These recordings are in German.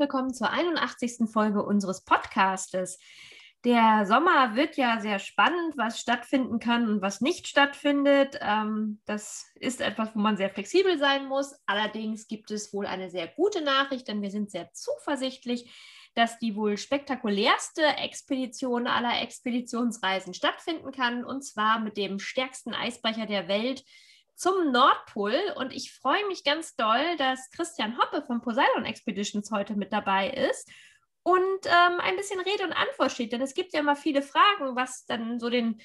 willkommen zur 81. Folge unseres Podcastes. Der Sommer wird ja sehr spannend, was stattfinden kann und was nicht stattfindet. Ähm, das ist etwas, wo man sehr flexibel sein muss. Allerdings gibt es wohl eine sehr gute Nachricht, denn wir sind sehr zuversichtlich, dass die wohl spektakulärste Expedition aller Expeditionsreisen stattfinden kann, und zwar mit dem stärksten Eisbrecher der Welt, zum Nordpol. Und ich freue mich ganz doll, dass Christian Hoppe von Poseidon Expeditions heute mit dabei ist und ähm, ein bisschen Rede und Antwort steht. Denn es gibt ja immer viele Fragen, was dann so den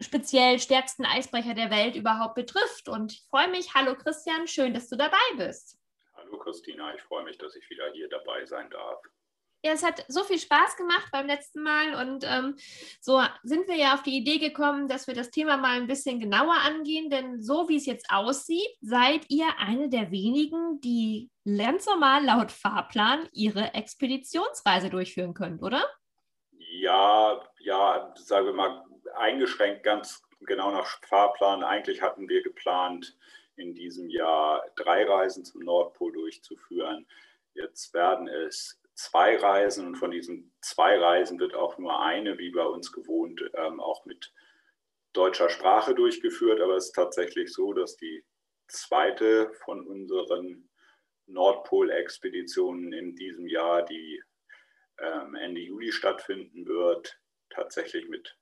speziell stärksten Eisbrecher der Welt überhaupt betrifft. Und ich freue mich. Hallo Christian, schön, dass du dabei bist. Hallo Christina, ich freue mich, dass ich wieder hier dabei sein darf. Ja, es hat so viel Spaß gemacht beim letzten Mal und ähm, so sind wir ja auf die Idee gekommen, dass wir das Thema mal ein bisschen genauer angehen, denn so wie es jetzt aussieht, seid ihr eine der wenigen, die ganz normal laut Fahrplan ihre Expeditionsreise durchführen könnt, oder? Ja, ja, sagen wir mal eingeschränkt ganz genau nach Fahrplan. Eigentlich hatten wir geplant, in diesem Jahr drei Reisen zum Nordpol durchzuführen. Jetzt werden es zwei Reisen und von diesen zwei Reisen wird auch nur eine, wie bei uns gewohnt, ähm, auch mit deutscher Sprache durchgeführt. Aber es ist tatsächlich so, dass die zweite von unseren Nordpol-Expeditionen in diesem Jahr, die ähm, Ende Juli stattfinden wird, tatsächlich mit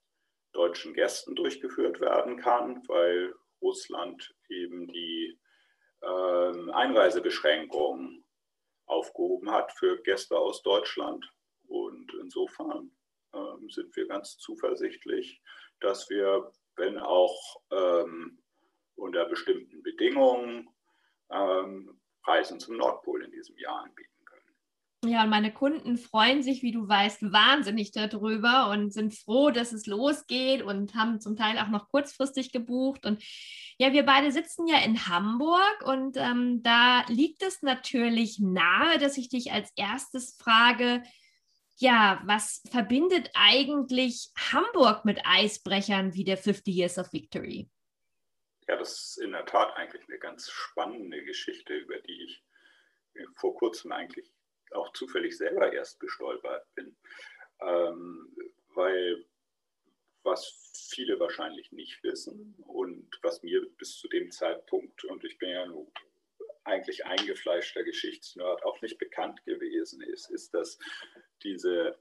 deutschen Gästen durchgeführt werden kann, weil Russland eben die ähm, Einreisebeschränkungen aufgehoben hat für Gäste aus Deutschland. Und insofern ähm, sind wir ganz zuversichtlich, dass wir, wenn auch ähm, unter bestimmten Bedingungen, ähm, Reisen zum Nordpol in diesem Jahr anbieten. Ja, und meine Kunden freuen sich, wie du weißt, wahnsinnig darüber und sind froh, dass es losgeht und haben zum Teil auch noch kurzfristig gebucht. Und ja, wir beide sitzen ja in Hamburg und ähm, da liegt es natürlich nahe, dass ich dich als erstes frage, ja, was verbindet eigentlich Hamburg mit Eisbrechern wie der 50 Years of Victory? Ja, das ist in der Tat eigentlich eine ganz spannende Geschichte, über die ich vor kurzem eigentlich auch zufällig selber erst gestolpert bin. Ähm, weil was viele wahrscheinlich nicht wissen und was mir bis zu dem Zeitpunkt, und ich bin ja nun eigentlich eingefleischter Geschichtsnerd, auch nicht bekannt gewesen ist, ist, dass diese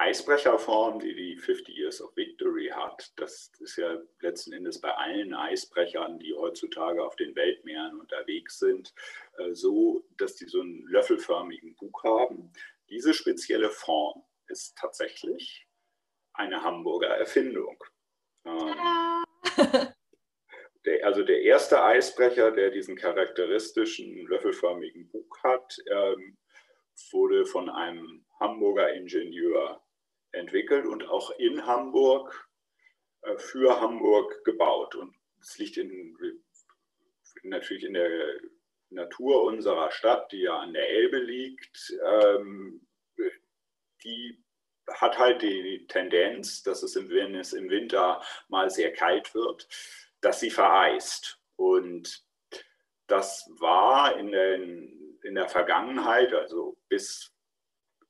Eisbrecherform, die die 50 Years of Victory hat, das ist ja letzten Endes bei allen Eisbrechern, die heutzutage auf den Weltmeeren unterwegs sind, äh, so, dass die so einen löffelförmigen Bug haben. Diese spezielle Form ist tatsächlich eine Hamburger Erfindung. Ähm, der, also der erste Eisbrecher, der diesen charakteristischen löffelförmigen Bug hat, ähm, wurde von einem Hamburger Ingenieur entwickelt und auch in Hamburg äh, für Hamburg gebaut. Und es liegt in, natürlich in der Natur unserer Stadt, die ja an der Elbe liegt. Ähm, die hat halt die Tendenz, dass es, im, wenn es im Winter mal sehr kalt wird, dass sie vereist. Und das war in, den, in der Vergangenheit, also bis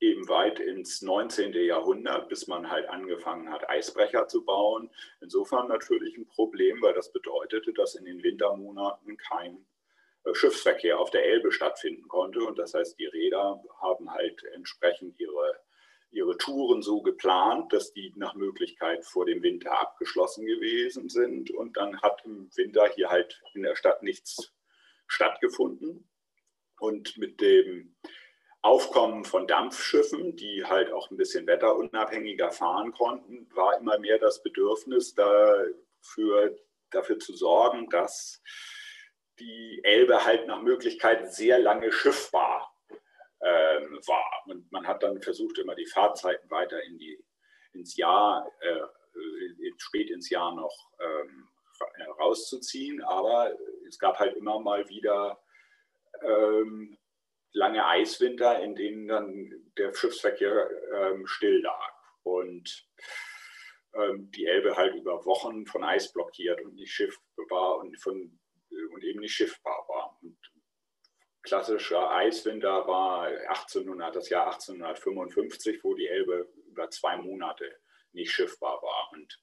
eben weit ins 19. Jahrhundert, bis man halt angefangen hat, Eisbrecher zu bauen. Insofern natürlich ein Problem, weil das bedeutete, dass in den Wintermonaten kein äh, Schiffsverkehr auf der Elbe stattfinden konnte. Und das heißt, die Räder haben halt entsprechend ihre ihre Touren so geplant, dass die nach Möglichkeit vor dem Winter abgeschlossen gewesen sind. Und dann hat im Winter hier halt in der Stadt nichts stattgefunden. Und mit dem Aufkommen von Dampfschiffen, die halt auch ein bisschen wetterunabhängiger fahren konnten, war immer mehr das Bedürfnis dafür, dafür zu sorgen, dass die Elbe halt nach Möglichkeit sehr lange schiffbar ähm, war. Und man hat dann versucht, immer die Fahrzeiten weiter in die, ins Jahr, äh, spät ins Jahr noch ähm, rauszuziehen. Aber es gab halt immer mal wieder ähm, lange Eiswinter, in denen dann der Schiffsverkehr ähm, still lag. Und ähm, die Elbe halt über Wochen von Eis blockiert und nicht schiffbar und, von, und eben nicht schiffbar war. Und klassischer Eiswinter war 1800, das Jahr 1855, wo die Elbe über zwei Monate nicht schiffbar war. Und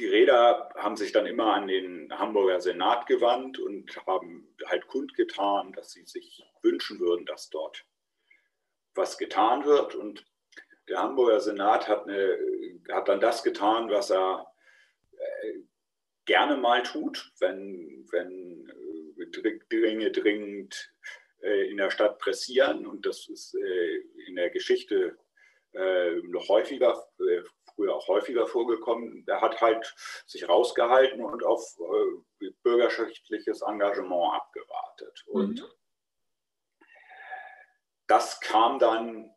die Räder haben sich dann immer an den Hamburger Senat gewandt und haben halt kundgetan, dass sie sich wünschen würden, dass dort was getan wird. Und der Hamburger Senat hat, eine, hat dann das getan, was er äh, gerne mal tut, wenn, wenn Dinge dringend äh, in der Stadt pressieren. Und das ist äh, in der Geschichte äh, noch häufiger, früher auch häufiger vorgekommen. Er hat halt sich rausgehalten und auf bürgerschaftliches Engagement abgewartet. Und mhm. das kam dann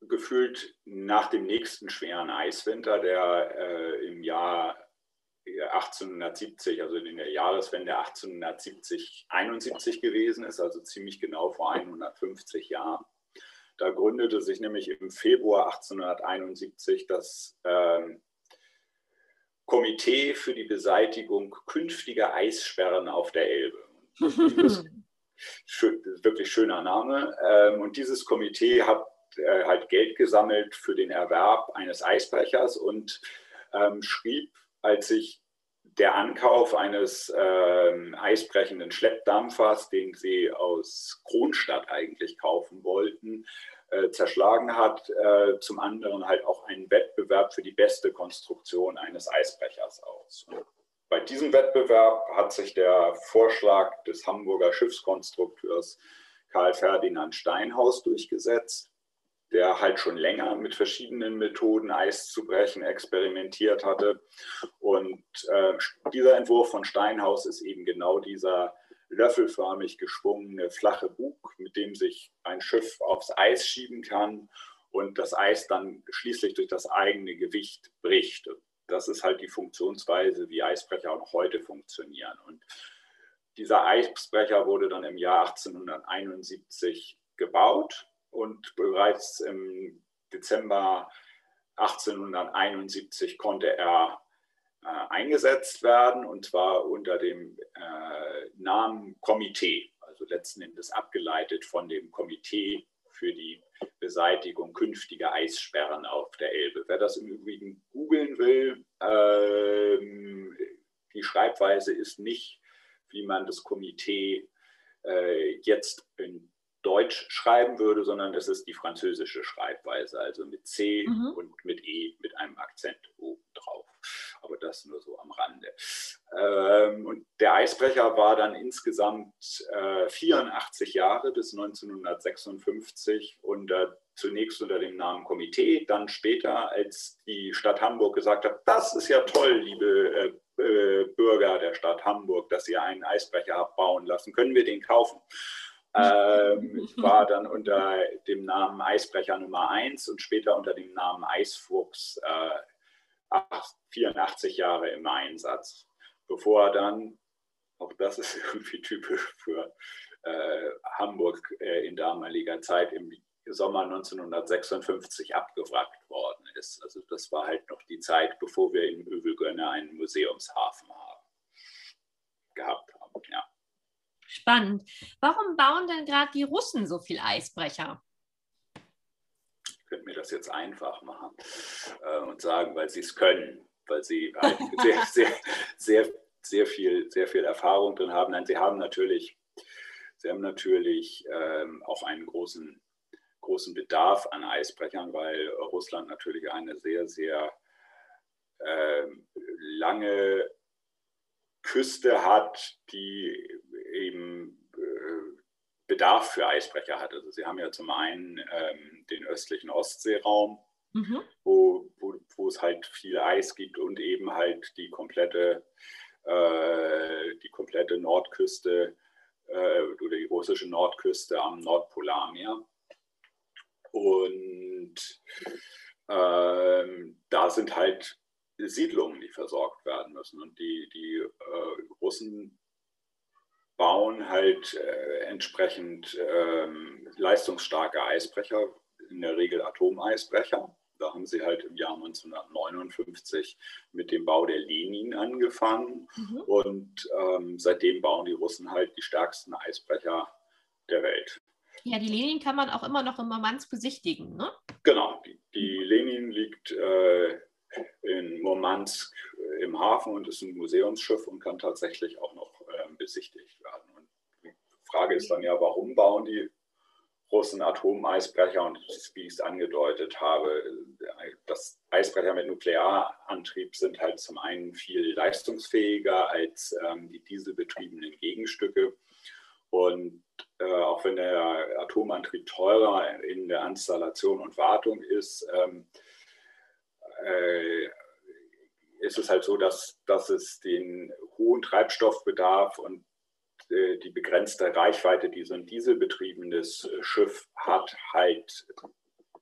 gefühlt nach dem nächsten schweren Eiswinter, der äh, im Jahr 1870, also in der Jahreswende 1870, 71 gewesen ist, also ziemlich genau vor 150 Jahren. Da gründete sich nämlich im Februar 1871 das ähm, Komitee für die Beseitigung künftiger Eissperren auf der Elbe. Schön, wirklich schöner Name. Ähm, und dieses Komitee hat äh, halt Geld gesammelt für den Erwerb eines Eisbrechers und ähm, schrieb als sich der Ankauf eines äh, eisbrechenden Schleppdampfers, den sie aus Kronstadt eigentlich kaufen wollten, äh, zerschlagen hat. Äh, zum anderen halt auch einen Wettbewerb für die beste Konstruktion eines Eisbrechers aus. Bei diesem Wettbewerb hat sich der Vorschlag des Hamburger Schiffskonstrukteurs Karl Ferdinand Steinhaus durchgesetzt der halt schon länger mit verschiedenen Methoden Eis zu brechen experimentiert hatte. Und äh, dieser Entwurf von Steinhaus ist eben genau dieser löffelförmig geschwungene flache Bug, mit dem sich ein Schiff aufs Eis schieben kann und das Eis dann schließlich durch das eigene Gewicht bricht. Das ist halt die Funktionsweise, wie Eisbrecher auch noch heute funktionieren. Und dieser Eisbrecher wurde dann im Jahr 1871 gebaut und bereits im Dezember 1871 konnte er äh, eingesetzt werden und zwar unter dem äh, Namen Komitee, also letzten Endes abgeleitet von dem Komitee für die Beseitigung künftiger Eissperren auf der Elbe. Wer das im Übrigen googeln will, ähm, die Schreibweise ist nicht, wie man das Komitee äh, jetzt in Deutsch schreiben würde, sondern das ist die französische Schreibweise, also mit C mhm. und mit E mit einem Akzent oben drauf. Aber das nur so am Rande. Ähm, und der Eisbrecher war dann insgesamt äh, 84 Jahre bis 1956 unter, zunächst unter dem Namen Komitee, dann später, als die Stadt Hamburg gesagt hat, das ist ja toll, liebe äh, äh Bürger der Stadt Hamburg, dass ihr einen Eisbrecher habt bauen lassen, können wir den kaufen? Ähm, war dann unter dem Namen Eisbrecher Nummer 1 und später unter dem Namen Eisfuchs äh, 84 Jahre im Einsatz, bevor er dann, auch das ist irgendwie typisch für äh, Hamburg äh, in damaliger Zeit, im Sommer 1956 abgewrackt worden ist. Also das war halt noch die Zeit, bevor wir in Övelgönne einen Museumshafen haben, gehabt haben. Ja. Spannend. Warum bauen denn gerade die Russen so viel Eisbrecher? Ich könnte mir das jetzt einfach machen äh, und sagen, weil sie es können, weil sie halt sehr, sehr, sehr, sehr, viel, sehr viel Erfahrung drin haben. Nein, sie haben natürlich, sie haben natürlich ähm, auch einen großen, großen Bedarf an Eisbrechern, weil Russland natürlich eine sehr, sehr ähm, lange Küste hat, die eben äh, Bedarf für Eisbrecher hat. Also sie haben ja zum einen ähm, den östlichen Ostseeraum, mhm. wo, wo, wo, es halt viel Eis gibt und eben halt die komplette, äh, die komplette Nordküste äh, oder die russische Nordküste am Nordpol Nordpolarmeer. Und ähm, da sind halt Siedlungen, die versorgt werden müssen. Und die, die äh, Russen bauen halt äh, entsprechend ähm, leistungsstarke Eisbrecher, in der Regel Atomeisbrecher. Da haben sie halt im Jahr 1959 mit dem Bau der Lenin angefangen. Mhm. Und ähm, seitdem bauen die Russen halt die stärksten Eisbrecher der Welt. Ja, die Lenin kann man auch immer noch in Murmansk besichtigen, ne? Genau, die, die Lenin liegt äh, in Murmansk im Hafen und ist ein Museumsschiff und kann tatsächlich auch noch besichtigt werden. Und die Frage ist dann ja, warum bauen die Russen Atomeisbrecher? Und wie ich es angedeutet habe, das Eisbrecher mit Nuklearantrieb sind halt zum einen viel leistungsfähiger als ähm, die dieselbetriebenen Gegenstücke. Und äh, auch wenn der Atomantrieb teurer in der Installation und Wartung ist, ähm, äh, ist es halt so, dass, dass es den hohen Treibstoffbedarf und äh, die begrenzte Reichweite, die so ein dieselbetriebenes Schiff hat, halt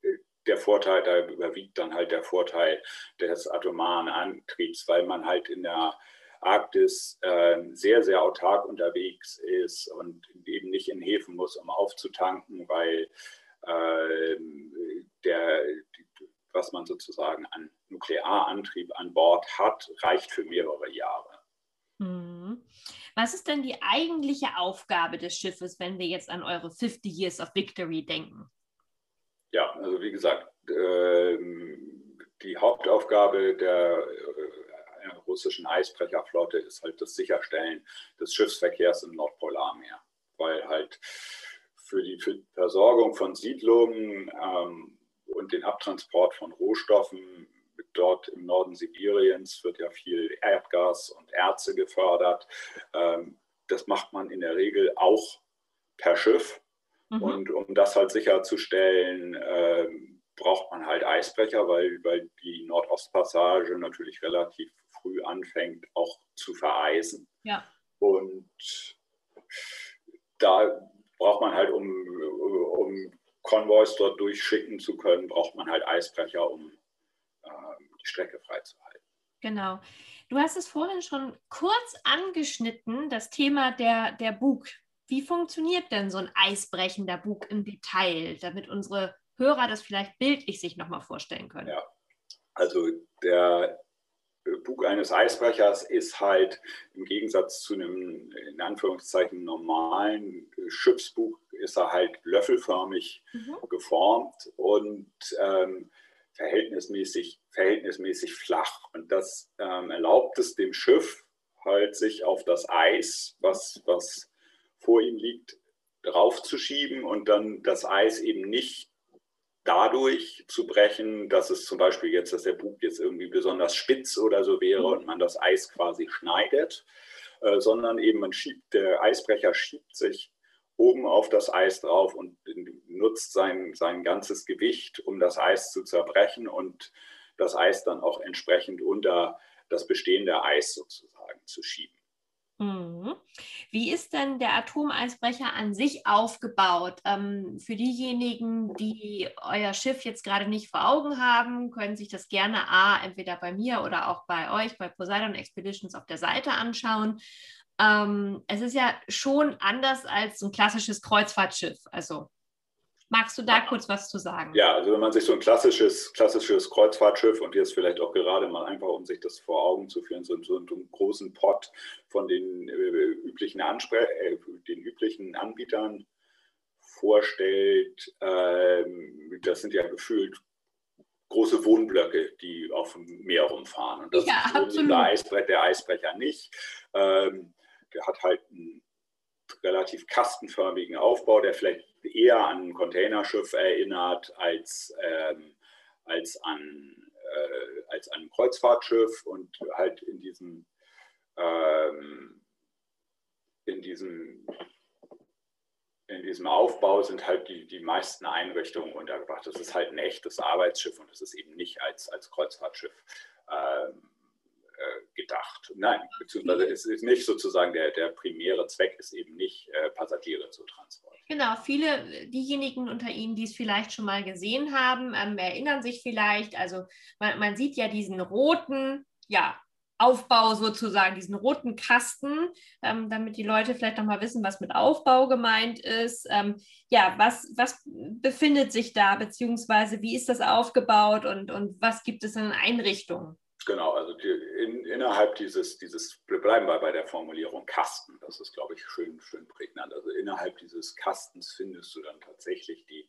äh, der Vorteil, da überwiegt dann halt der Vorteil des atomaren Antriebs, weil man halt in der Arktis äh, sehr, sehr autark unterwegs ist und eben nicht in Häfen muss, um aufzutanken, weil äh, der, was man sozusagen an Nuklearantrieb an Bord hat, reicht für mehrere Jahre. Mhm. Was ist denn die eigentliche Aufgabe des Schiffes, wenn wir jetzt an eure 50 Years of Victory denken? Ja, also wie gesagt, äh, die Hauptaufgabe der äh, russischen Eisbrecherflotte ist halt das Sicherstellen des Schiffsverkehrs im Nordpolarmeer, weil halt für die, für die Versorgung von Siedlungen ähm, und den Abtransport von Rohstoffen. Dort im Norden Sibiriens wird ja viel Erdgas und Erze gefördert. Ähm, das macht man in der Regel auch per Schiff. Mhm. Und um das halt sicherzustellen, ähm, braucht man halt Eisbrecher, weil, weil die Nordostpassage natürlich relativ früh anfängt, auch zu vereisen. Ja. Und da braucht man halt, um, um Konvois dort durchschicken zu können, braucht man halt Eisbrecher, um die Strecke freizuhalten. Genau. Du hast es vorhin schon kurz angeschnitten, das Thema der, der Bug. Wie funktioniert denn so ein eisbrechender Bug im Detail, damit unsere Hörer das vielleicht bildlich sich nochmal vorstellen können? Ja, also der Bug eines Eisbrechers ist halt im Gegensatz zu einem in Anführungszeichen normalen Schiffsbug ist er halt löffelförmig mhm. geformt und ähm, verhältnismäßig, verhältnismäßig flach. Und das ähm, erlaubt es dem Schiff halt sich auf das Eis, was, was vor ihm liegt, draufzuschieben und dann das Eis eben nicht dadurch zu brechen, dass es zum Beispiel jetzt, dass der Bug jetzt irgendwie besonders spitz oder so wäre mhm. und man das Eis quasi schneidet, äh, sondern eben man schiebt, der Eisbrecher schiebt sich oben auf das Eis drauf und nutzt sein, sein ganzes Gewicht, um das Eis zu zerbrechen und das Eis dann auch entsprechend unter das bestehende Eis sozusagen zu schieben. Mhm. Wie ist denn der Atomeisbrecher an sich aufgebaut? Ähm, für diejenigen, die euer Schiff jetzt gerade nicht vor Augen haben, können sich das gerne A, entweder bei mir oder auch bei euch, bei Poseidon Expeditions auf der Seite anschauen. Ähm, es ist ja schon anders als ein klassisches Kreuzfahrtschiff. Also Magst du da kurz was zu sagen? Ja, also wenn man sich so ein klassisches, klassisches Kreuzfahrtschiff und jetzt vielleicht auch gerade mal einfach, um sich das vor Augen zu führen, so, so einen großen Pot von den, äh, üblichen, Anspre äh, den üblichen Anbietern vorstellt, ähm, das sind ja gefühlt große Wohnblöcke, die auf dem Meer rumfahren. Und das ja, ist der, Eisbre der Eisbrecher nicht. Ähm, der hat halt einen relativ kastenförmigen Aufbau, der vielleicht eher an ein Containerschiff erinnert als, ähm, als, an, äh, als an ein Kreuzfahrtschiff und halt in diesem, ähm, in diesem in diesem Aufbau sind halt die, die meisten Einrichtungen untergebracht. Das ist halt ein echtes Arbeitsschiff und es ist eben nicht als, als Kreuzfahrtschiff ähm, gedacht. Nein, beziehungsweise es ist nicht sozusagen der, der primäre Zweck, ist eben nicht Passagiere zu transportieren. Genau, viele diejenigen unter Ihnen, die es vielleicht schon mal gesehen haben, ähm, erinnern sich vielleicht, also man, man sieht ja diesen roten, ja, Aufbau sozusagen, diesen roten Kasten, ähm, damit die Leute vielleicht noch mal wissen, was mit Aufbau gemeint ist. Ähm, ja, was, was befindet sich da, beziehungsweise wie ist das aufgebaut und, und was gibt es an Einrichtungen? Genau, also die, in, innerhalb dieses, dieses, wir bleiben bei, bei der Formulierung Kasten, das ist, glaube ich, schön, schön prägnant. Also innerhalb dieses Kastens findest du dann tatsächlich die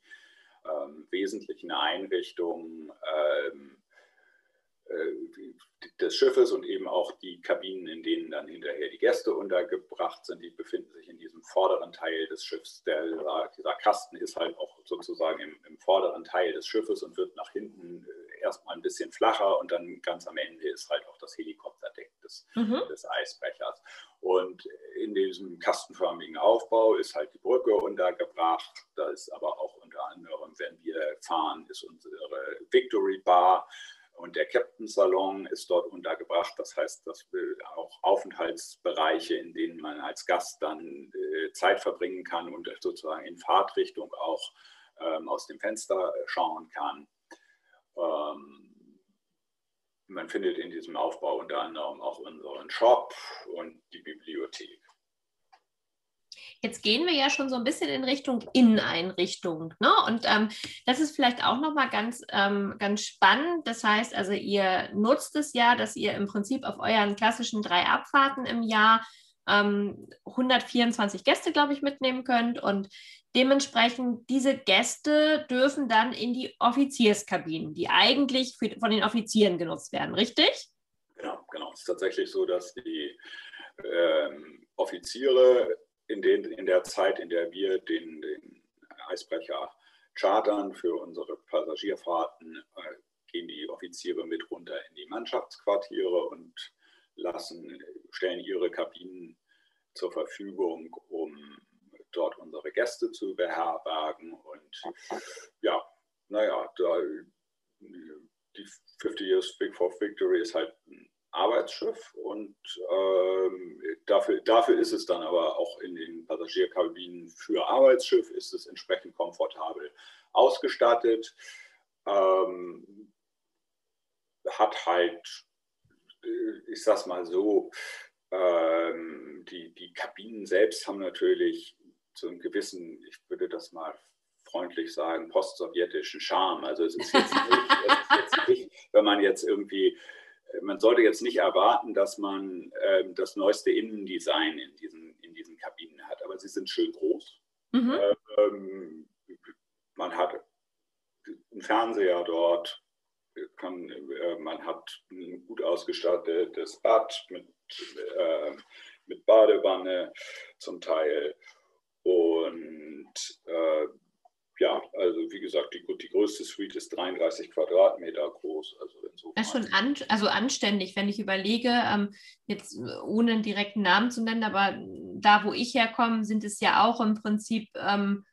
ähm, wesentlichen Einrichtungen, ähm, äh, des Schiffes und eben auch die Kabinen, in denen dann hinterher die Gäste untergebracht sind, die befinden sich in diesem vorderen Teil des Schiffs. Der, dieser Kasten ist halt auch sozusagen im, im vorderen Teil des Schiffes und wird nach hinten äh, erstmal ein bisschen flacher und dann ganz am Ende ist halt auch das Helikopterdeck des, mhm. des Eisbrechers. Und in diesem kastenförmigen Aufbau ist halt die Brücke untergebracht. Da ist aber auch unter anderem, wenn wir fahren, ist unsere Victory Bar und der Captain Salon ist dort untergebracht. Das heißt, dass auch Aufenthaltsbereiche, in denen man als Gast dann äh, Zeit verbringen kann und sozusagen in Fahrtrichtung auch ähm, aus dem Fenster schauen kann. Ähm, man findet in diesem Aufbau unter anderem auch unseren Shop und die Bibliothek. Jetzt gehen wir ja schon so ein bisschen in Richtung Inneneinrichtung. Ne? Und ähm, das ist vielleicht auch nochmal ganz, ähm, ganz spannend. Das heißt, also ihr nutzt es ja, dass ihr im Prinzip auf euren klassischen drei Abfahrten im Jahr ähm, 124 Gäste, glaube ich, mitnehmen könnt. Und dementsprechend diese Gäste dürfen dann in die Offizierskabinen, die eigentlich für, von den Offizieren genutzt werden, richtig? Genau, genau. Es ist tatsächlich so, dass die ähm, Offiziere in, den, in der Zeit, in der wir den, den Eisbrecher chartern für unsere Passagierfahrten, äh, gehen die Offiziere mit runter in die Mannschaftsquartiere und lassen, stellen ihre Kabinen zur Verfügung, um dort unsere Gäste zu beherbergen. Und ja, naja, da, die 50 Years Big for Victory ist halt ein Arbeitsschiff und ähm, dafür, dafür ist es dann aber auch in den Passagierkabinen für Arbeitsschiff ist es entsprechend komfortabel ausgestattet. Ähm, hat halt, äh, ich sag's mal so, ähm, die, die Kabinen selbst haben natürlich so einen gewissen, ich würde das mal freundlich sagen, postsowjetischen Charme. Also es ist jetzt nicht, ist jetzt nicht wenn man jetzt irgendwie man sollte jetzt nicht erwarten, dass man äh, das neueste Innendesign in diesen, in diesen Kabinen hat, aber sie sind schön groß. Mhm. Ähm, man hat einen Fernseher dort, kann, äh, man hat ein gut ausgestattetes Bad mit, äh, mit Badewanne zum Teil und äh, ja, also wie gesagt, die, die größte Suite ist 33 Quadratmeter groß. Also insofern. Das ist schon an, also anständig, wenn ich überlege, ähm, jetzt ohne einen direkten Namen zu nennen, aber da, wo ich herkomme, sind es ja auch im Prinzip ähm,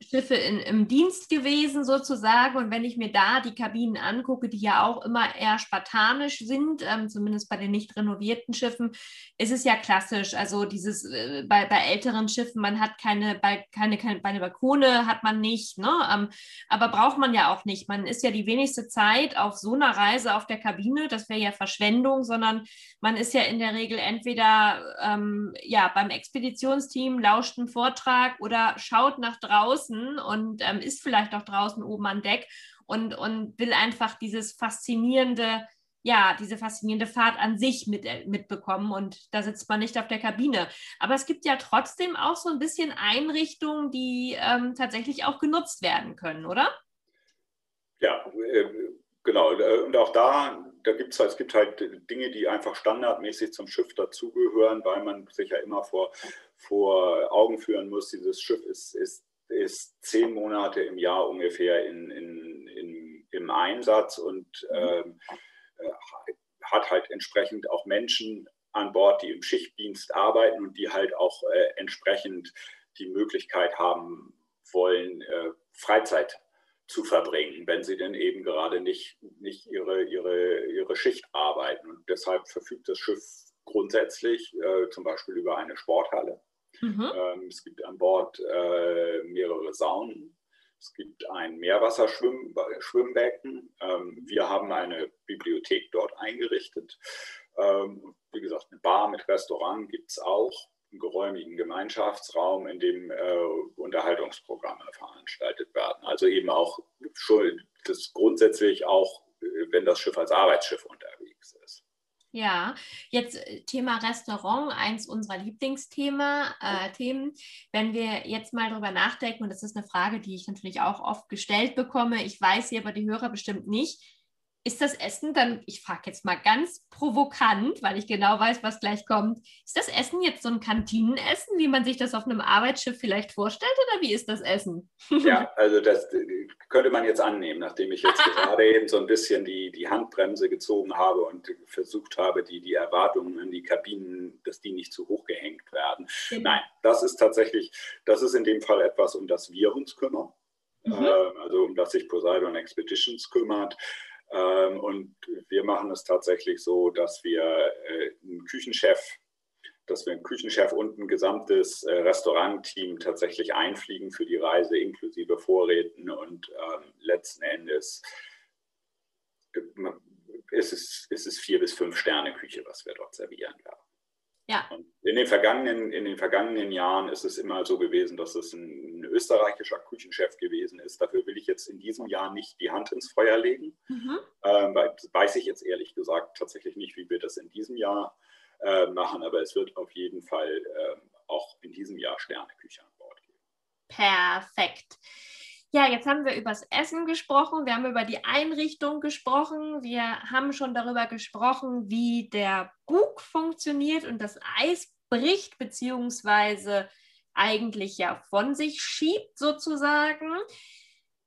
Schiffe in, im Dienst gewesen sozusagen. Und wenn ich mir da die Kabinen angucke, die ja auch immer eher spartanisch sind, ähm, zumindest bei den nicht renovierten Schiffen, ist es ja klassisch. Also dieses äh, bei, bei älteren Schiffen, man hat keine, bei, keine, keine, keine Balkone hat man nicht, ne? Ähm, aber braucht man ja auch nicht. Man ist ja die wenigste Zeit auf so einer Reise auf der Kabine, das wäre ja Verschwendung, sondern man ist ja in der Regel entweder ähm, ja, beim Expeditionsteam, lauscht einen Vortrag oder schaut nach draußen draußen und ähm, ist vielleicht auch draußen oben an Deck und, und will einfach dieses faszinierende, ja, diese faszinierende Fahrt an sich mit, äh, mitbekommen und da sitzt man nicht auf der Kabine. Aber es gibt ja trotzdem auch so ein bisschen Einrichtungen, die ähm, tatsächlich auch genutzt werden können, oder? Ja, äh, genau. Und auch da, da gibt es halt, es gibt halt Dinge, die einfach standardmäßig zum Schiff dazugehören, weil man sich ja immer vor, vor Augen führen muss, dieses Schiff ist, ist ist zehn Monate im Jahr ungefähr in, in, in im Einsatz und ähm, äh, hat halt entsprechend auch Menschen an Bord, die im Schichtdienst arbeiten und die halt auch äh, entsprechend die Möglichkeit haben wollen, äh, Freizeit zu verbringen, wenn sie denn eben gerade nicht, nicht ihre, ihre, ihre Schicht arbeiten. Und deshalb verfügt das Schiff grundsätzlich äh, zum Beispiel über eine Sporthalle. Mhm. Ähm, es gibt an Bord äh, mehrere Saunen. Es gibt ein Meerwasserschwimmbecken. Ähm, wir haben eine Bibliothek dort eingerichtet. Ähm, wie gesagt, eine Bar mit Restaurant gibt es auch einen geräumigen Gemeinschaftsraum, in dem äh, Unterhaltungsprogramme veranstaltet werden. Also eben auch schon das grundsätzlich auch, äh, wenn das Schiff als Arbeitsschiff unterwegs ist. Ja, jetzt äh, Thema Restaurant, eins unserer Lieblingsthemen. Äh, Themen. Wenn wir jetzt mal darüber nachdenken, und das ist eine Frage, die ich natürlich auch oft gestellt bekomme, ich weiß sie aber die Hörer bestimmt nicht, ist das Essen dann, ich frage jetzt mal ganz provokant, weil ich genau weiß, was gleich kommt, ist das Essen jetzt so ein Kantinenessen, wie man sich das auf einem Arbeitsschiff vielleicht vorstellt, oder wie ist das Essen? Ja, also das könnte man jetzt annehmen, nachdem ich jetzt gerade eben so ein bisschen die, die Handbremse gezogen habe und versucht habe, die, die Erwartungen an die Kabinen, dass die nicht zu hoch gehängt werden. Genau. Nein, das ist tatsächlich, das ist in dem Fall etwas, um das wir uns kümmern. Mhm. Äh, also um das sich Poseidon Expeditions kümmert. Ähm, und wir machen es tatsächlich so, dass wir äh, einen Küchenchef, dass wir einen Küchenchef und ein gesamtes äh, Restaurantteam tatsächlich einfliegen für die Reise inklusive Vorräten und ähm, letzten Endes äh, ist es, ist es vier bis fünf Sterne Küche, was wir dort servieren werden. Ja. in, den vergangenen, in den vergangenen Jahren ist es immer so gewesen, dass es ein, ein, österreichischer Küchenchef gewesen ist. Dafür will ich jetzt in diesem Jahr nicht die Hand ins Feuer legen. Mhm. Ähm, weiß ich jetzt ehrlich gesagt tatsächlich nicht, wie wir das in diesem Jahr äh, machen, aber es wird auf jeden Fall äh, auch in diesem Jahr Sterneküche an Bord geben. Perfekt. Ja, jetzt haben wir über das Essen gesprochen, wir haben über die Einrichtung gesprochen, wir haben schon darüber gesprochen, wie der Bug funktioniert und das Eis bricht, beziehungsweise eigentlich ja von sich schiebt sozusagen.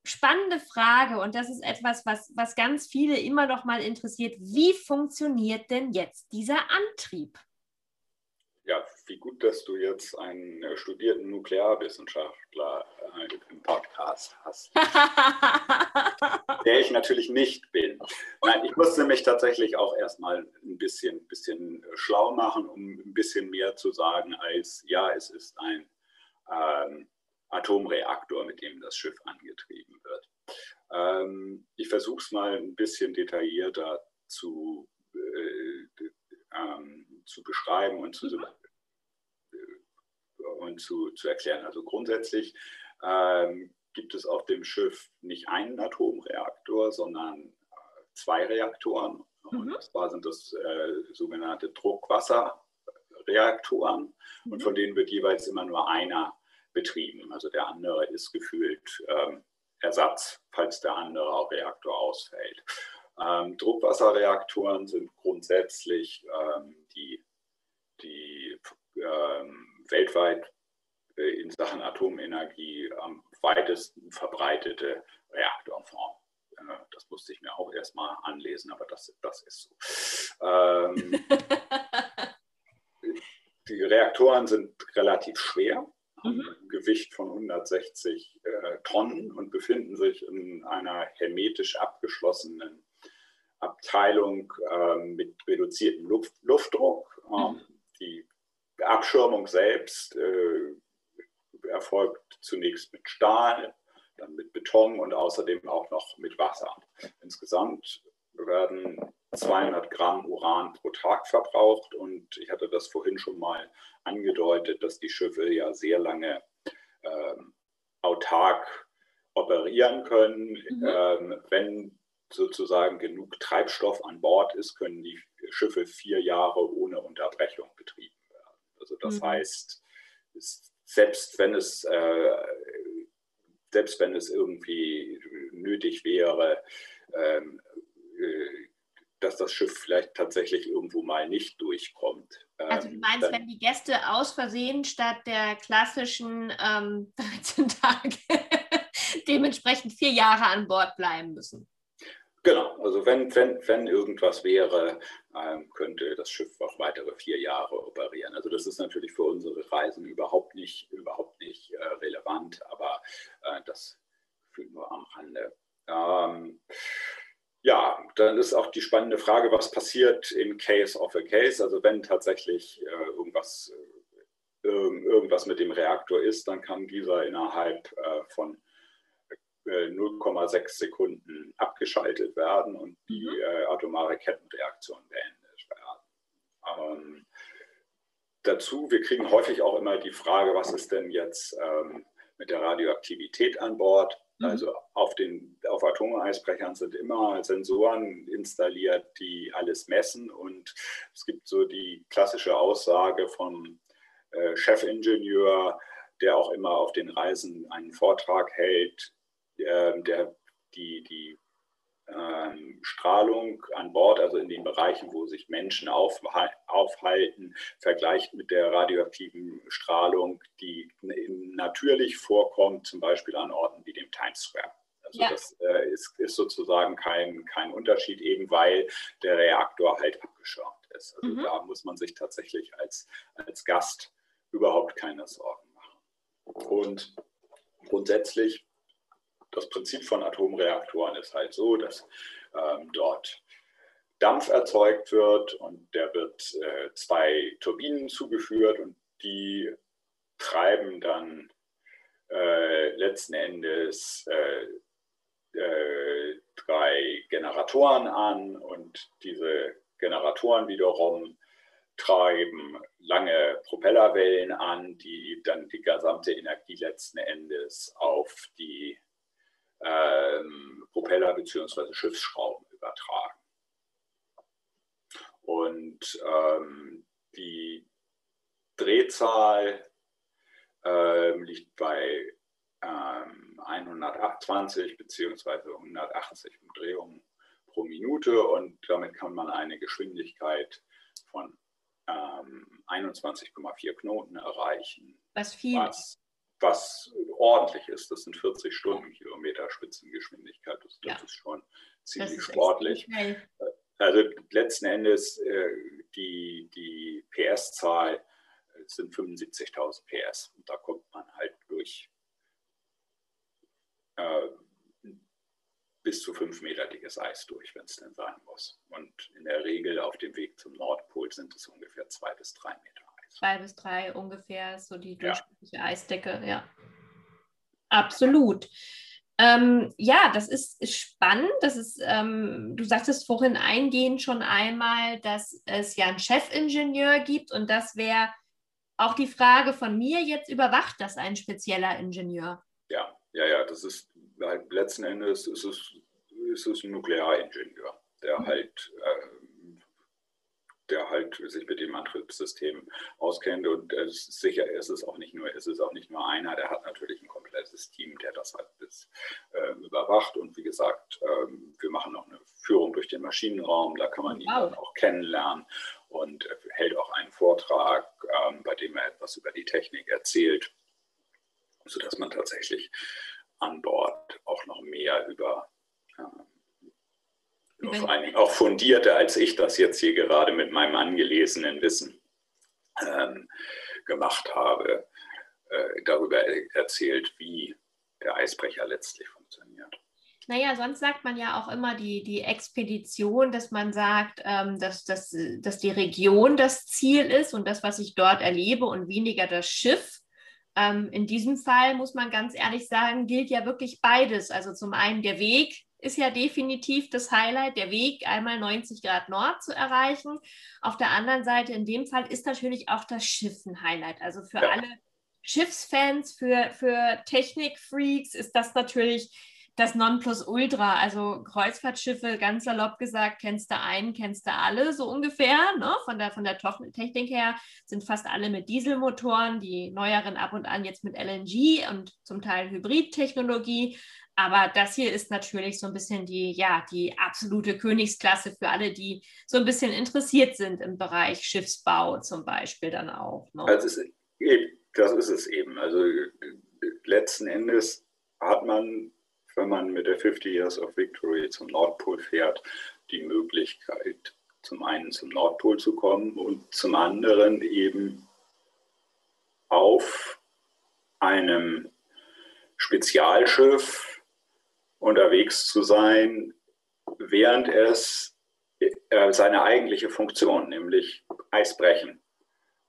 Spannende Frage und das ist etwas, was, was ganz viele immer noch mal interessiert. Wie funktioniert denn jetzt dieser Antrieb? Ja, wie gut, dass du jetzt einen äh, studierten Nuklearwissenschaftler äh, im Podcast hast. der ich natürlich nicht bin. Nein, ich musste mich tatsächlich auch erstmal ein bisschen, bisschen schlau machen, um ein bisschen mehr zu sagen als, ja, es ist ein ähm, Atomreaktor, mit dem das Schiff angetrieben wird. Ähm, ich versuche es mal ein bisschen detaillierter zu, äh, ähm, zu beschreiben und zu mhm und zu, zu erklären. Also grundsätzlich ähm, gibt es auf dem Schiff nicht einen Atomreaktor, sondern äh, zwei Reaktoren. Mhm. Und zwar sind das äh, sogenannte Druckwasserreaktoren. Mhm. Und von denen wird jeweils immer nur einer betrieben. Also der andere ist gefühlt ähm, Ersatz, falls der andere Reaktor ausfällt. Ähm, Druckwasserreaktoren sind grundsätzlich ähm, die, die ähm, weltweit äh, in Sachen Atomenergie am weitesten verbreitete Reaktorform. Das musste ich mir auch erstmal anlesen, aber das, das ist so. Ähm, die Reaktoren sind relativ schwer, haben mhm. ein Gewicht von 160 äh, Tonnen und befinden sich in einer hermetisch abgeschlossenen Abteilung äh, mit reduziertem Luft, Luftdruck. Ähm, mhm. Die Abschirmung selbst äh, erfolgt zunächst mit Stahl, dann mit Beton und außerdem auch noch mit Wasser. Insgesamt werden 200 Gramm Uran pro Tag verbraucht und ich hatte das vorhin schon mal angedeutet, dass die Schiffe ja sehr lange ähm, autark operieren können. Mhm. Ähm, wenn sozusagen genug Treibstoff an Bord ist, können die Schiffe vier Jahre ohne Unterbrechung betrieben also das mhm. heißt, selbst wenn es äh, selbst wenn es irgendwie nötig wäre, ähm, äh, dass das Schiff vielleicht tatsächlich irgendwo mal nicht durchkommt. Also du ähm, meinst, dann, wenn die Gäste aus Versehen statt der klassischen ähm, 13 Tage dementsprechend vier Jahre an Bord bleiben müssen? Genau, also wenn, wenn, wenn irgendwas wäre, ähm, könnte das Schiff auch weitere vier Jahre operieren. Also das ist natürlich für unsere Reisen überhaupt nicht, überhaupt nicht äh, relevant, aber äh, das nur am Rande. Ähm, ja, dann ist auch die spannende Frage, was passiert in Case of a Case, also wenn tatsächlich äh, irgendwas, äh, irgendwas mit dem Reaktor ist, dann kann dieser innerhalb äh, von 0,6 äh, Sekunden abgeschaltet werden und die mhm. Äh, atomare Kettenreaktion beendet werden. Ähm, dazu, wir kriegen häufig auch immer die Frage, was ist denn jetzt ähm, mit der Radioaktivität an Bord? Mhm. Also auf den auf Atomeisbrechern sind immer Sensoren installiert, die alles messen. Und es gibt so die klassische Aussage vom äh, Chefingenieur, der auch immer auf den Reisen einen Vortrag hält, äh, der die, die Strahlung an Bord, also in den Bereichen, wo sich Menschen aufhalten, vergleicht mit der radioaktiven Strahlung, die natürlich vorkommt, zum Beispiel an Orten wie dem Times Square. Also ja. das äh, ist, ist, sozusagen kein, kein Unterschied, eben weil der Reaktor halt abgeschirmt ist. Also mhm. da muss man sich tatsächlich als, als Gast überhaupt keine Sorgen machen. Und grundsätzlich das Prinzip von Atomreaktoren ist halt so, dass dort Dampf erzeugt wird und der wird äh, zwei Turbinen zugeführt und die treiben dann äh, letzten Endes äh, äh drei Generatoren an und diese Generatoren wiederum treiben lange Propellerwellen an, die dann die gesamte Energie letzten Endes auf die ähm, Propeller bzw. Schiffsschrauben übertragen. Und ähm, die Drehzahl ähm, liegt bei 120 bzw. 180 Umdrehungen pro Minute und damit kann man eine Geschwindigkeit von 21,4 Knoten erreichen. Was viel was was ordentlich ist. Das sind 40 Stundenkilometer Spitzengeschwindigkeit. Das, das ja. ist schon ziemlich ist sportlich. Also letzten Endes äh, die, die PS-Zahl äh, sind 75.000 PS. Und da kommt man halt durch äh, bis zu fünf Meter dickes Eis durch, wenn es denn sein muss. Und in der Regel auf dem Weg zum Nordpol sind es ungefähr zwei bis drei Meter zwei bis drei ungefähr, so die durchschnittliche ja. Eisdecke, ja. Absolut. Ähm, ja, das ist, spannend. Das ist, ähm, du sagtest vorhin eingehend schon einmal, dass es ja einen Chefingenieur gibt und das wäre auch die Frage von mir jetzt, überwacht das ein spezieller Ingenieur? Ja, ja, ja, das ist halt letzten Endes ist es, ist es ein Nuklearingenieur, der mhm. halt äh, der halt sich mit dem Antriebssystem auskennt. Und es ist sicher ist es auch nicht nur, ist es auch nicht nur einer, der hat natürlich ein komplettes Team, der das halt bis, äh, überwacht. Und wie gesagt, ähm, wir machen noch eine Führung durch den Maschinenraum, da kann man ihn wow. dann auch kennenlernen und äh, hält auch einen Vortrag, ähm, bei dem er etwas über die Technik erzählt, sodass man tatsächlich an Bord auch noch mehr über äh, vor allen Dingen auch fundierter, als ich das jetzt hier gerade mit meinem angelesenen Wissen ähm, gemacht habe, äh, darüber erzählt, wie der Eisbrecher letztlich funktioniert. Naja, sonst sagt man ja auch immer die, die Expedition, dass man sagt, ähm, dass, dass, dass die Region das Ziel ist und das, was ich dort erlebe und weniger das Schiff. Ähm, in diesem Fall muss man ganz ehrlich sagen, gilt ja wirklich beides. Also zum einen der Weg, ist ja definitiv das Highlight, der Weg einmal 90 Grad Nord zu erreichen. Auf der anderen Seite, in dem Fall, ist natürlich auch das Schiff ein Highlight. Also für ja. alle Schiffsfans, für, für Technikfreaks ist das natürlich das Nonplusultra. Also Kreuzfahrtschiffe, ganz salopp gesagt, kennst du einen, kennst du alle, so ungefähr. Ne? Von, der, von der Technik her sind fast alle mit Dieselmotoren, die neueren ab und an jetzt mit LNG und zum Teil Hybridtechnologie. Aber das hier ist natürlich so ein bisschen die, ja, die absolute Königsklasse für alle, die so ein bisschen interessiert sind im Bereich Schiffsbau zum Beispiel dann auch. Ne? Das, ist, das ist es eben. Also letzten Endes hat man, wenn man mit der 50 Years of Victory zum Nordpol fährt, die Möglichkeit, zum einen zum Nordpol zu kommen und zum anderen eben auf einem Spezialschiff unterwegs zu sein, während es äh, seine eigentliche Funktion, nämlich Eisbrechen,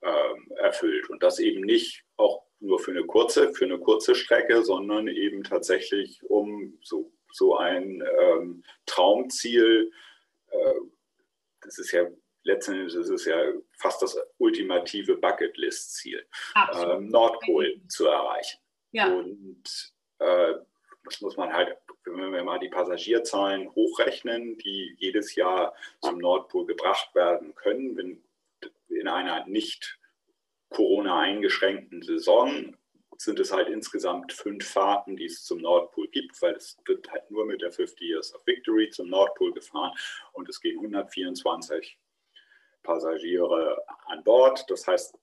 äh, erfüllt. Und das eben nicht auch nur für eine kurze, für eine kurze Strecke, sondern eben tatsächlich um so, so ein ähm, Traumziel, äh, das ist ja letztendlich das ist ja fast das ultimative Bucketlist-Ziel, ähm, Nordpol zu erreichen. Ja. Und äh, das muss man halt, wenn wir mal die Passagierzahlen hochrechnen, die jedes Jahr zum Nordpol gebracht werden können, wenn in einer nicht Corona eingeschränkten Saison sind es halt insgesamt fünf Fahrten, die es zum Nordpol gibt, weil es wird halt nur mit der 50 Years of Victory zum Nordpol gefahren und es gehen 124 Passagiere an Bord. Das heißt,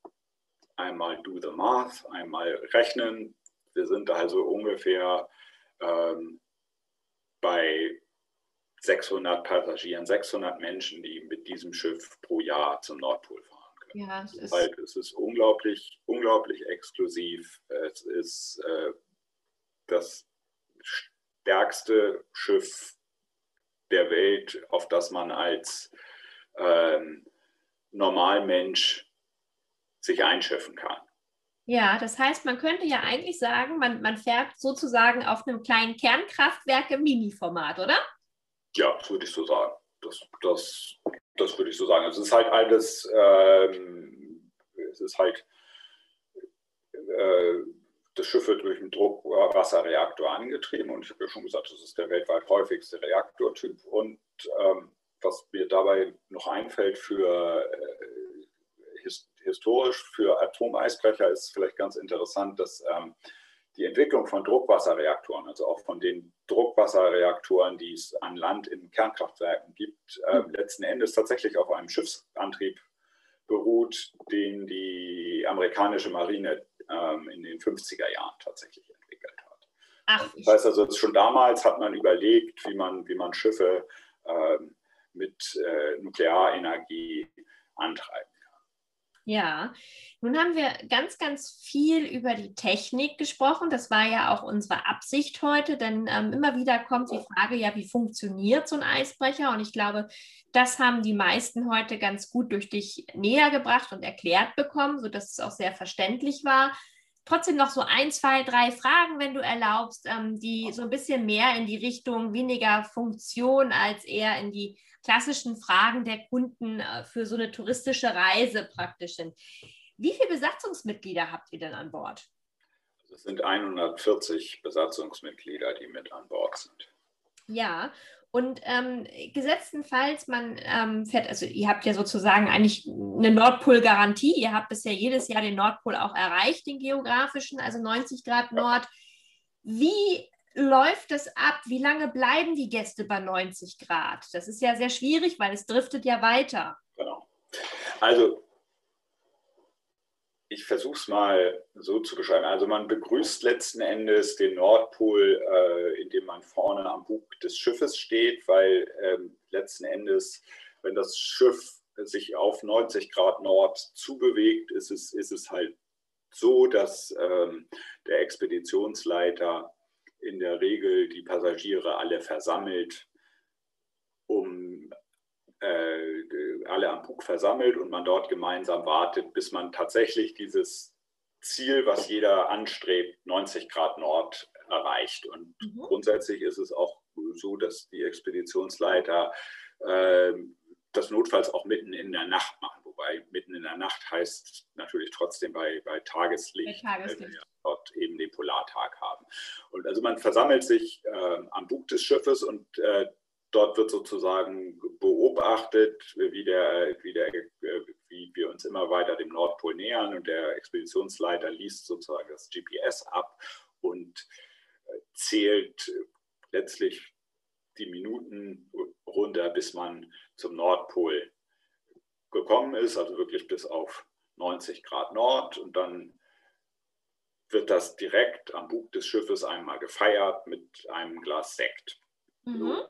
einmal do the math, einmal rechnen. Wir sind also ungefähr ähm, bei 600 Passagieren, 600 Menschen, die mit diesem Schiff pro Jahr zum Nordpol fahren können. Ja, es ist, halt, es ist unglaublich, unglaublich exklusiv. Es ist äh, das stärkste Schiff der Welt, auf das man als ähm, Normalmensch sich einschiffen kann. Ja, das heißt, man könnte ja eigentlich sagen, man, man fährt sozusagen auf einem kleinen Kernkraftwerk im Mini-Format, oder? Ja, das würde ich so sagen. Das, das, das würde ich so sagen. Es ist halt alles, ähm, es ist halt, äh, das Schiff wird durch einen Druckwasserreaktor angetrieben und ich habe ja schon gesagt, das ist der weltweit häufigste Reaktortyp. Und ähm, was mir dabei noch einfällt für äh, historisch für Atomeisbrecher ist vielleicht ganz interessant, dass ähm, die Entwicklung von Druckwasserreaktoren, also auch von den Druckwasserreaktoren, die es an Land in Kernkraftwerken gibt, äh, letzten Endes tatsächlich auf einem Schiffsantrieb beruht, den die amerikanische Marine ähm, in den 50er Jahren tatsächlich entwickelt hat. Ach, das heißt also, schon damals hat man überlegt, wie man, wie man Schiffe ähm, mit äh, Nuklearenergie antreiben. Ja, nun haben wir ganz, ganz viel über die Technik gesprochen. Das war ja auch unsere Absicht heute, denn ähm, immer wieder kommt die Frage, ja, wie funktioniert so ein Eisbrecher? Und ich glaube, das haben die meisten heute ganz gut durch dich näher gebracht und erklärt bekommen, sodass es auch sehr verständlich war trotzdem noch so ein, zwei, drei Fragen, wenn du erlaubst, ähm, die so ein bisschen mehr in die Richtung weniger Funktion als eher in die klassischen Fragen der Kunden äh, für so eine touristische Reise praktisch sind. Wie viele Besatzungsmitglieder habt ihr denn an Bord? Also es sind 140 Besatzungsmitglieder, die mit an Bord sind. Ja, und ähm, gesetztenfalls, man ähm, fährt, also ihr habt ja sozusagen eigentlich eine Nordpol-Garantie. Ihr habt bisher jedes Jahr den Nordpol auch erreicht, den geografischen, also 90 Grad Nord. Wie läuft das ab? Wie lange bleiben die Gäste bei 90 Grad? Das ist ja sehr schwierig, weil es driftet ja weiter. Genau. Also ich versuche es mal so zu beschreiben. Also man begrüßt letzten Endes den Nordpol, äh, indem man vorne am Bug des Schiffes steht, weil ähm, letzten Endes, wenn das Schiff sich auf 90 Grad Nord zubewegt, ist es, ist es halt so, dass ähm, der Expeditionsleiter in der Regel die Passagiere alle versammelt, um äh, alle am Bug versammelt und man dort gemeinsam wartet, bis man tatsächlich dieses Ziel, was jeder anstrebt, 90 Grad Nord erreicht. Und mhm. grundsätzlich ist es auch so, dass die Expeditionsleiter äh, das notfalls auch mitten in der Nacht machen. Wobei mitten in der Nacht heißt natürlich trotzdem bei, bei Tageslicht, bei Tageslicht. weil wir dort eben den Polartag haben. Und also man versammelt sich äh, am Bug des Schiffes und äh, dort wird sozusagen beobachtet, wie, der, wie, der, wie wir uns immer weiter dem Nordpol nähern und der Expeditionsleiter liest sozusagen das GPS ab und äh, zählt letztlich die Minuten runter, bis man zum Nordpol gekommen ist, also wirklich bis auf 90 Grad Nord und dann wird das direkt am Bug des Schiffes einmal gefeiert mit einem Glas Sekt. Mhm. So.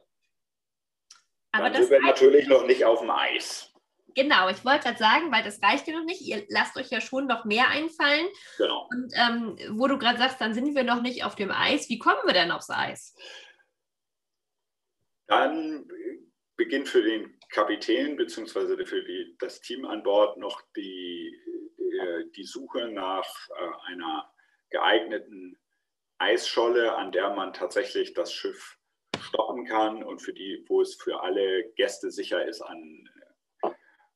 Aber Dann sind wir natürlich noch nicht auf dem Eis. Genau, ich wollte gerade sagen, weil das reicht ja noch nicht. Ihr lasst euch ja schon noch mehr einfallen. Genau. Und ähm, wo du gerade sagst, dann sind wir noch nicht auf dem Eis. Wie kommen wir denn aufs Eis? Dann beginnt für den Kapitän bzw. für die, das Team an Bord noch die, äh, die Suche nach äh, einer geeigneten Eisscholle, an der man tatsächlich das Schiff stoppen kann und für die, wo es für alle Gäste sicher ist, an,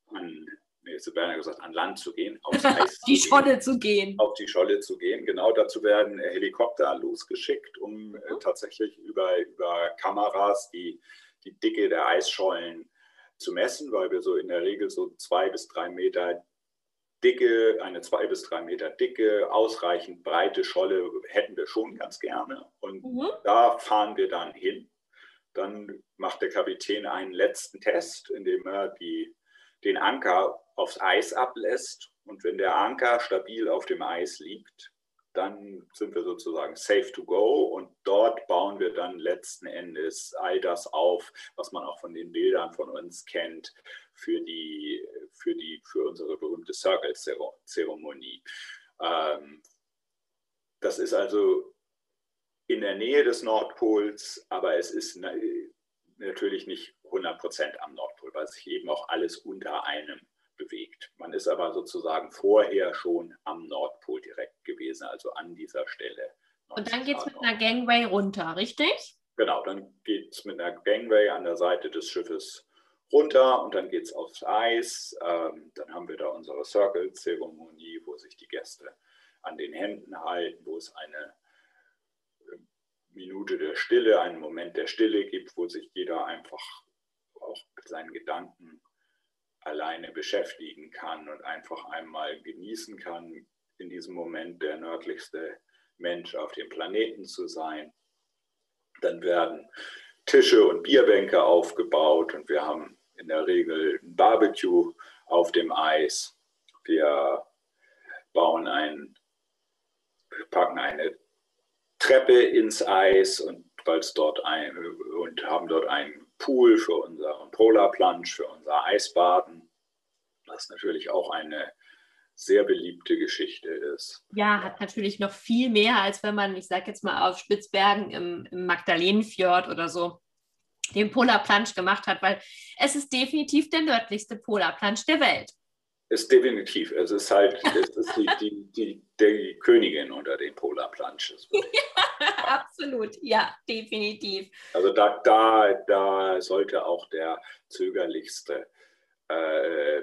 an nee, gesagt, an Land zu gehen, aufs Eis die zu Scholle gehen, zu gehen. Auf die Scholle zu gehen. Genau dazu werden Helikopter losgeschickt, um äh, mhm. tatsächlich über, über Kameras die, die Dicke der Eisschollen zu messen, weil wir so in der Regel so zwei bis drei Meter dicke, eine zwei bis drei Meter dicke, ausreichend breite Scholle hätten wir schon ganz gerne. Und mhm. da fahren wir dann hin. Dann macht der Kapitän einen letzten Test, indem er die, den Anker aufs Eis ablässt. Und wenn der Anker stabil auf dem Eis liegt, dann sind wir sozusagen safe to go und dort bauen wir dann letzten Endes all das auf, was man auch von den Bildern von uns kennt für die, für die, für unsere berühmte Circle-Zeremonie. Ähm, das ist also in der Nähe des Nordpols, aber es ist natürlich nicht 100 Prozent am Nordpol, weil sich eben auch alles unter einem bewegt. Man ist aber sozusagen vorher schon am Nordpol direkt gewesen, also an dieser Stelle. Und dann geht es mit einer Gangway runter, richtig? Genau, dann geht es mit einer Gangway an der Seite des Schiffes runter und dann geht es aufs Eis. Ähm, dann haben wir da unsere Circle-Zeremonie, wo sich die Gäste an den Händen halten, wo es eine äh, Minute der Stille, einen Moment der Stille gibt, wo sich jeder einfach auch mit seinen Gedanken alleine beschäftigen kann und einfach einmal genießen kann, in diesem Moment der nördlichste Mensch auf dem Planeten zu sein. Dann werden Tische und Bierbänke aufgebaut und wir haben in der Regel ein Barbecue auf dem Eis. Wir bauen ein, packen eine Treppe ins Eis und dort ein, und haben dort einen Pool für unseren Polar Plunge, für unser Eisbaden, was natürlich auch eine sehr beliebte Geschichte ist. Ja, hat natürlich noch viel mehr, als wenn man, ich sage jetzt mal, auf Spitzbergen im, im Magdalenenfjord oder so den Polar Plunge gemacht hat, weil es ist definitiv der nördlichste Polar Plunge der Welt. Ist definitiv. Es ist halt es ist die, die, die, die Königin unter den Polar Plunges. Ja, absolut, ja, definitiv. Also da, da, da sollte auch der zögerlichste äh,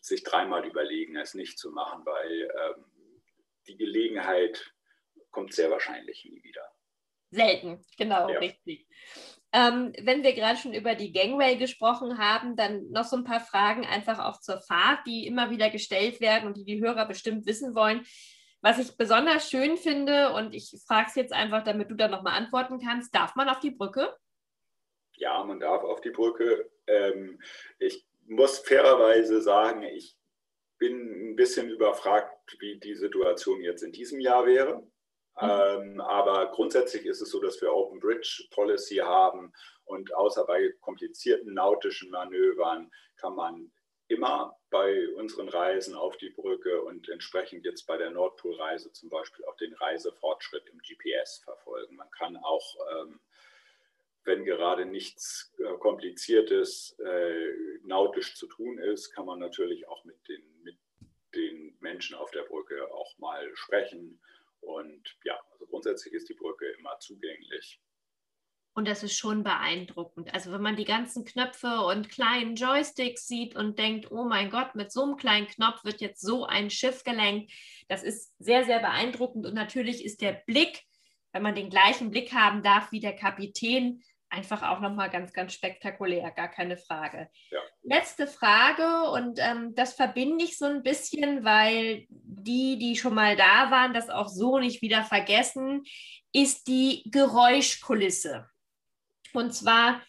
sich dreimal überlegen, es nicht zu machen, weil äh, die Gelegenheit kommt sehr wahrscheinlich nie wieder. Selten, genau, ja. richtig. Ähm, wenn wir gerade schon über die Gangway gesprochen haben, dann noch so ein paar Fragen einfach auch zur Fahrt, die immer wieder gestellt werden und die die Hörer bestimmt wissen wollen. Was ich besonders schön finde, und ich frage es jetzt einfach, damit du da nochmal antworten kannst, darf man auf die Brücke? Ja, man darf auf die Brücke. Ähm, ich muss fairerweise sagen, ich bin ein bisschen überfragt, wie die Situation jetzt in diesem Jahr wäre. Ähm, aber grundsätzlich ist es so, dass wir Open Bridge Policy haben und außer bei komplizierten nautischen Manövern kann man immer bei unseren Reisen auf die Brücke und entsprechend jetzt bei der Nordpolreise zum Beispiel auch den Reisefortschritt im GPS verfolgen. Man kann auch, ähm, wenn gerade nichts äh, Kompliziertes äh, nautisch zu tun ist, kann man natürlich auch mit den, mit den Menschen auf der Brücke auch mal sprechen und ja, also grundsätzlich ist die Brücke immer zugänglich. Und das ist schon beeindruckend. Also wenn man die ganzen Knöpfe und kleinen Joysticks sieht und denkt, oh mein Gott, mit so einem kleinen Knopf wird jetzt so ein Schiff gelenkt, das ist sehr, sehr beeindruckend. Und natürlich ist der Blick, wenn man den gleichen Blick haben darf wie der Kapitän, einfach auch nochmal ganz, ganz spektakulär, gar keine Frage. Ja. Letzte Frage und ähm, das verbinde ich so ein bisschen, weil die, die schon mal da waren, das auch so nicht wieder vergessen, ist die Geräuschkulisse. Und zwar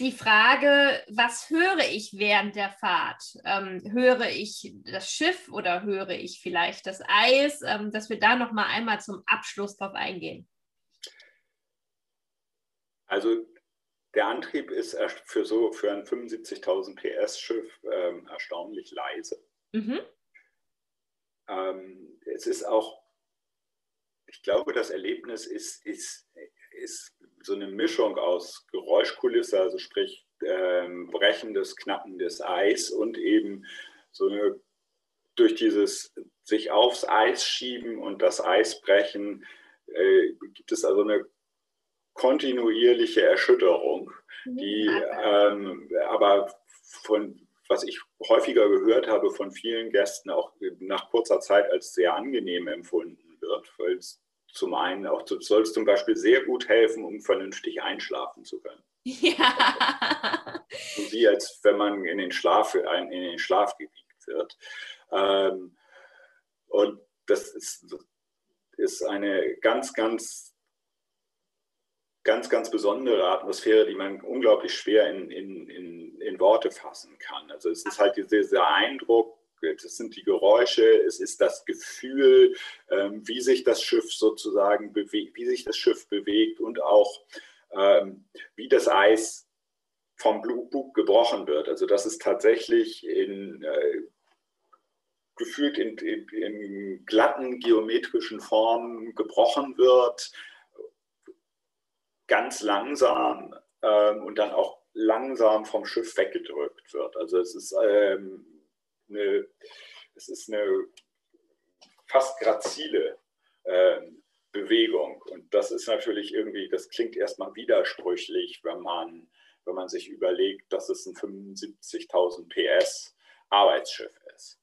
die Frage, was höre ich während der Fahrt? Ähm, höre ich das Schiff oder höre ich vielleicht das Eis? Ähm, dass wir da noch mal einmal zum Abschluss drauf eingehen. Also der Antrieb ist für so für ein 75.000 PS Schiff ähm, erstaunlich leise. Mhm. Ähm, es ist auch, ich glaube, das Erlebnis ist, ist, ist so eine Mischung aus Geräuschkulisse, also sprich ähm, brechendes, knappendes Eis und eben so eine durch dieses sich aufs Eis schieben und das Eis brechen, äh, gibt es also eine kontinuierliche Erschütterung, mhm. die ähm, aber von was ich häufiger gehört habe von vielen Gästen auch nach kurzer Zeit als sehr angenehm empfunden wird, weil es zum einen auch soll es zum Beispiel sehr gut helfen, um vernünftig einschlafen zu können. Ja. wie als wenn man in den Schlaf, in den Schlaf gewiegt wird. Ähm, und das ist, ist eine ganz, ganz, ganz, ganz besondere Atmosphäre, die man unglaublich schwer in, in, in, in Worte fassen kann. Also es ist halt dieser, dieser Eindruck, es sind die Geräusche, es ist das Gefühl, ähm, wie sich das Schiff sozusagen bewegt, wie sich das Schiff bewegt und auch ähm, wie das Eis vom Bug gebrochen wird. Also dass es tatsächlich in äh, gefühlt in, in, in, glatten geometrischen Formen gebrochen wird, ganz langsam ähm, und dann auch langsam vom Schiff weggedrückt wird. Also es ist ähm, eine, es ist eine fast grazile ähm, Bewegung. Und das ist natürlich irgendwie, das klingt erstmal widersprüchlich, wenn man, wenn man sich überlegt, dass es ein 75.000 PS Arbeitsschiff ist.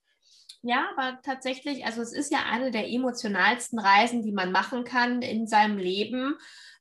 Ja, aber tatsächlich, also es ist ja eine der emotionalsten Reisen, die man machen kann in seinem Leben.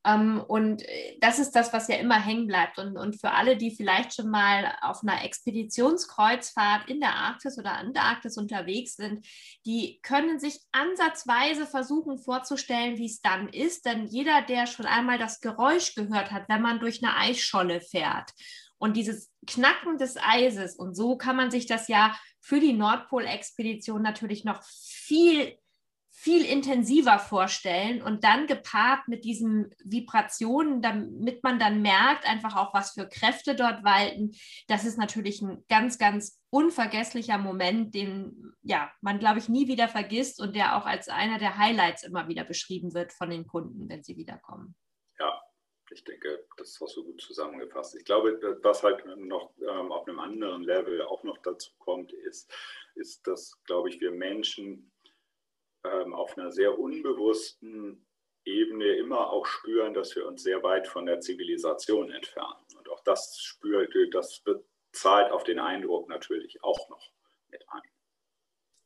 Ähm, und äh, das ist das, was ja immer hängen bleibt. Und, und für alle, die vielleicht schon mal auf einer Expeditionskreuzfahrt in der Arktis oder Antarktis unterwegs sind, die können sich ansatzweise versuchen vorzustellen, wie es dann ist. Denn jeder, der schon einmal das Geräusch gehört hat, wenn man durch eine Eisscholle fährt und dieses Knacken des Eises, und so kann man sich das ja für die Nordpolexpedition natürlich noch viel, viel intensiver vorstellen und dann gepaart mit diesen Vibrationen, damit man dann merkt, einfach auch, was für Kräfte dort walten. Das ist natürlich ein ganz, ganz unvergesslicher Moment, den ja, man, glaube ich, nie wieder vergisst und der auch als einer der Highlights immer wieder beschrieben wird von den Kunden, wenn sie wiederkommen. Ja, ich denke, das hast du gut zusammengefasst. Ich glaube, was halt noch ähm, auf einem anderen Level auch noch dazu kommt, ist, ist dass, glaube ich, wir Menschen ähm, auf einer sehr unbewussten Ebene immer auch spüren, dass wir uns sehr weit von der Zivilisation entfernen. Und auch das spürt, das bezahlt auf den Eindruck natürlich auch noch mit ein.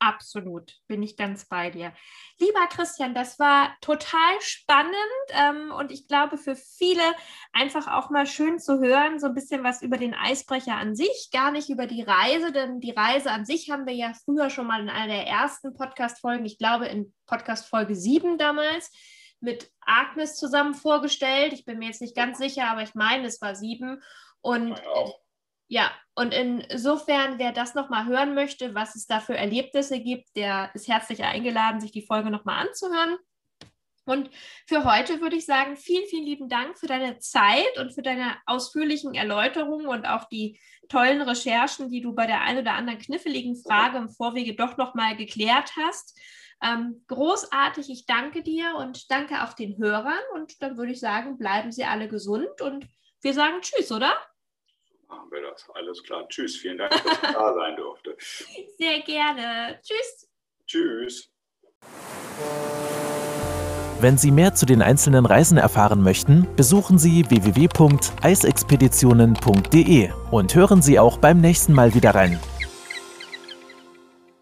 Absolut, bin ich ganz bei dir. Lieber Christian, das war total spannend ähm, und ich glaube für viele einfach auch mal schön zu hören, so ein bisschen was über den Eisbrecher an sich, gar nicht über die Reise, denn die Reise an sich haben wir ja früher schon mal in einer der ersten Podcast-Folgen, ich glaube in Podcast-Folge 7 damals, mit Agnes zusammen vorgestellt. Ich bin mir jetzt nicht ganz sicher, aber ich meine, es war sieben. Und ja, und insofern, wer das nochmal hören möchte, was es da für Erlebnisse gibt, der ist herzlich eingeladen, sich die Folge nochmal anzuhören. Und für heute würde ich sagen, vielen, vielen lieben Dank für deine Zeit und für deine ausführlichen Erläuterungen und auch die tollen Recherchen, die du bei der einen oder anderen kniffligen Frage im Vorwege doch nochmal geklärt hast. Ähm, großartig, ich danke dir und danke auch den Hörern. Und dann würde ich sagen, bleiben Sie alle gesund und wir sagen Tschüss, oder? Machen wir das. Alles klar. Tschüss. Vielen Dank, dass ich da sein durfte. Sehr gerne. Tschüss. Tschüss. Wenn Sie mehr zu den einzelnen Reisen erfahren möchten, besuchen Sie www.eisexpeditionen.de und hören Sie auch beim nächsten Mal wieder rein.